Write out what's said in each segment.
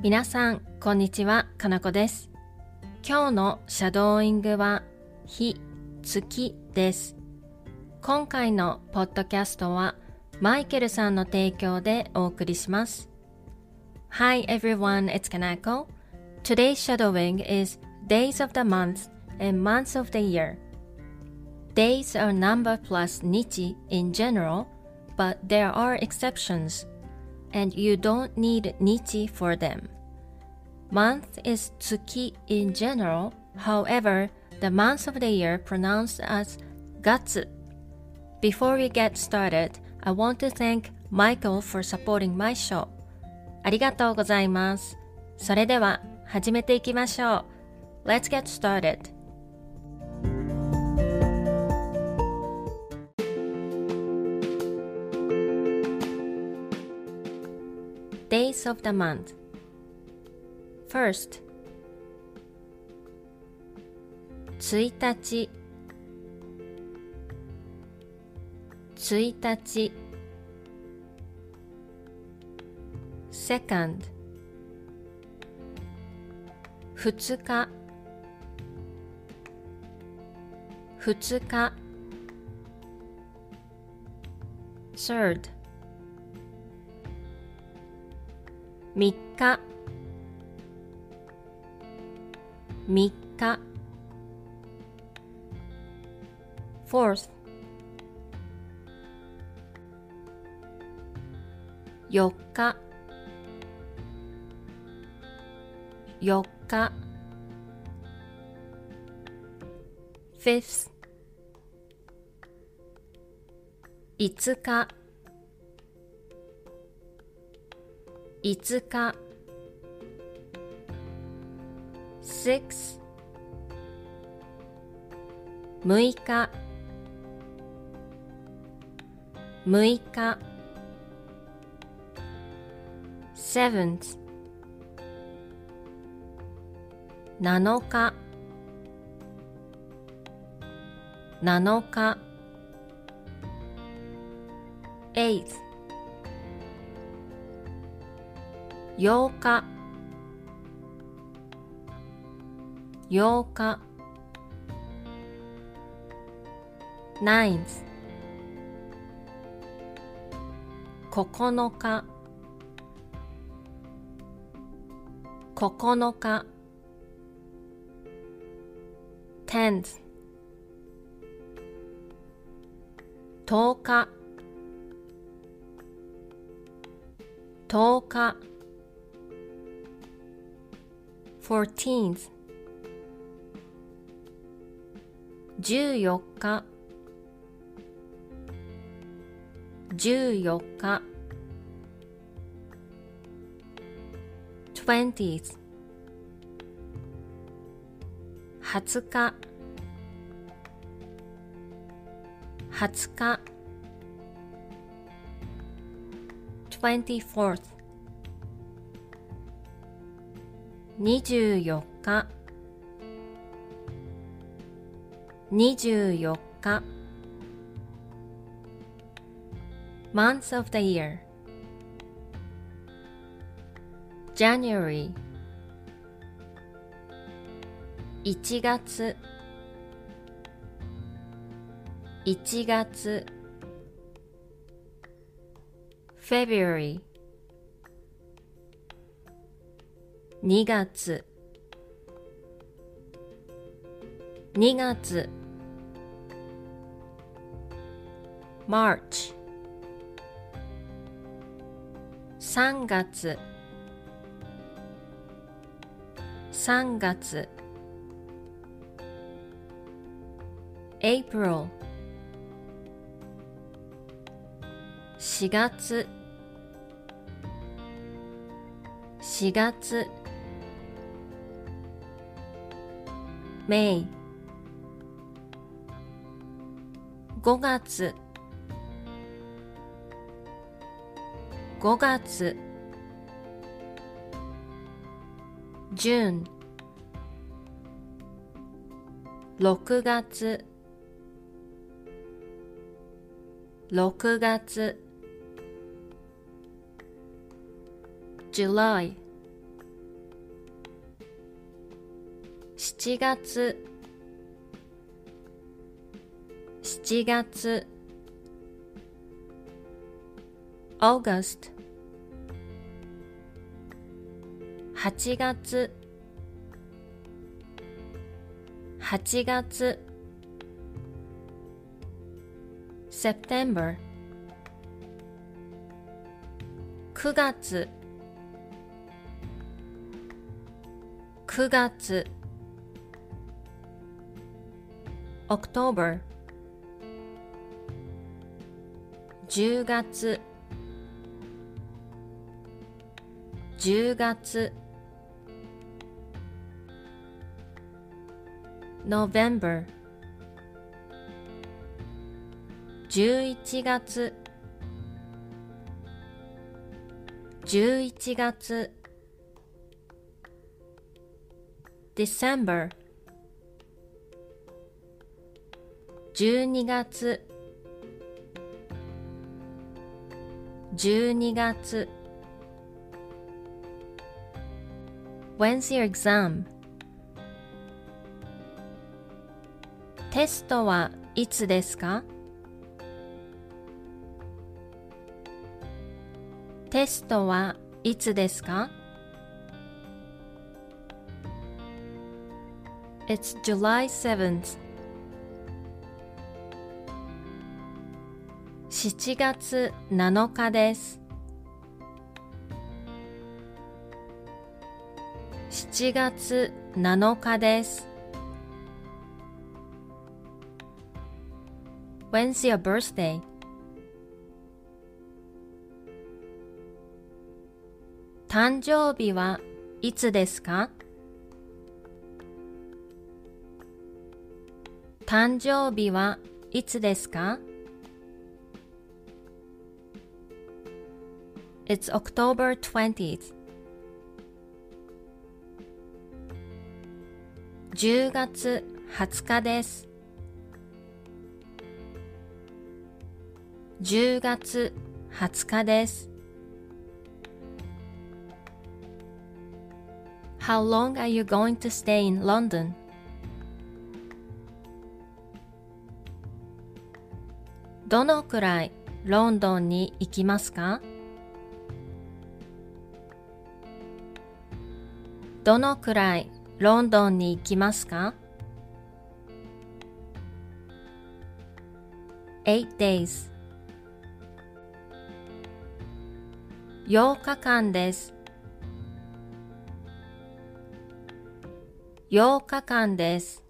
皆さん、こんにちは、かなこです。今日のシャドーイングは、日、月です。今回のポッドキャストは、マイケルさんの提供でお送りします。Hi everyone, it's Kanako. Today's shadowing is Days of the Month and Months of the Year. Days are number plus nichi in general, but there are exceptions, and you don't need nichi for them. Month is tsuki in general, however, the months of the year pronounced as gatsu. Before we get started, I want to thank Michael for supporting my show. ありがとうございます。それでは始めていきましょう。Let's get started. Days of the month. First 1日1日 Second 2日2日 Third 3日3日 Fourth 4日4日 Fifth 5日5日 Six 6日6日 Seventh 7日7日 Eighth 八日。八日。9日9日。九日。日十日十日 ,10 日 ,10 日。Fourteenth 14日14日 Twentieth 20日20日 Twenty-fourth 24日24日 Months of the year January 1月1月 February 2月2月 March 3月3月 April 4月4月 May 5月5月 June 6月6月 July 7月7月 August 8月8月 September 9月9月 October 10月10月 November 11月11月 December 12月12月 When's your exam? テストはいつですかテストはいつですか It's July 7th. 7月7日です。7月7日です。When's your birthday? 誕生日はいつですか？誕生日はいつですか？It's October 20th. 10月20日です。10月20日です。How long are you going to stay in London? どのくらいロンドンに行きますかどのくらいロンドンに行きますか ?8 days. 8日間です。8日間です。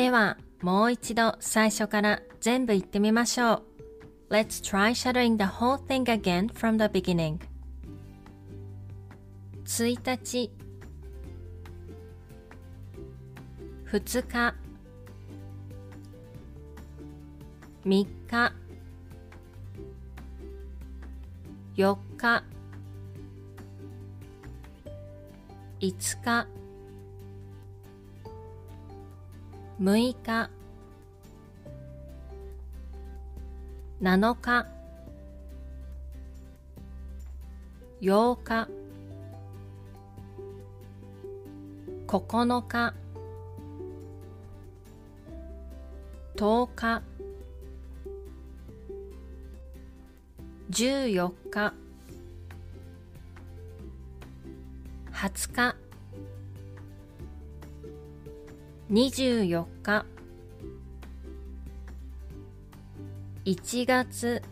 ではもう一度最初から全部言ってみましょう Let's try shadowing the whole thing again from the beginning 1日2日3日4日5日6日。7日。8日。9日。10日。14日。20日。24日。1月。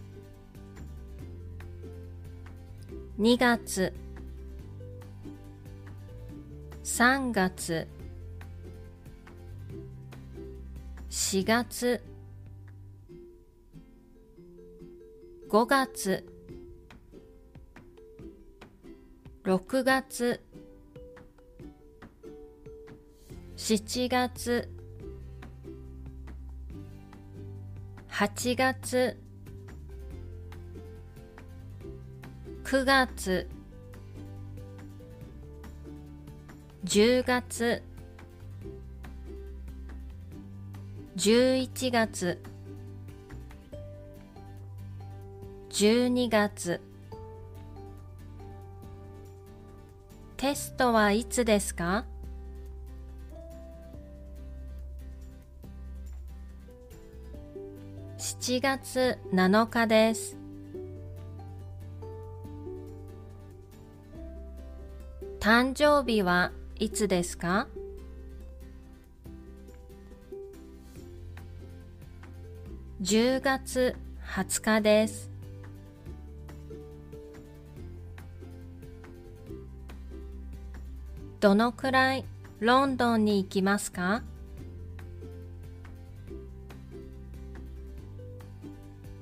2月。3月。4月。5月。6月。7月。8月。9月。10月。11月。12月。テストはいつですか？7月7日です。誕生日はいつですか？10月20日です。どのくらいロンドンに行きますか？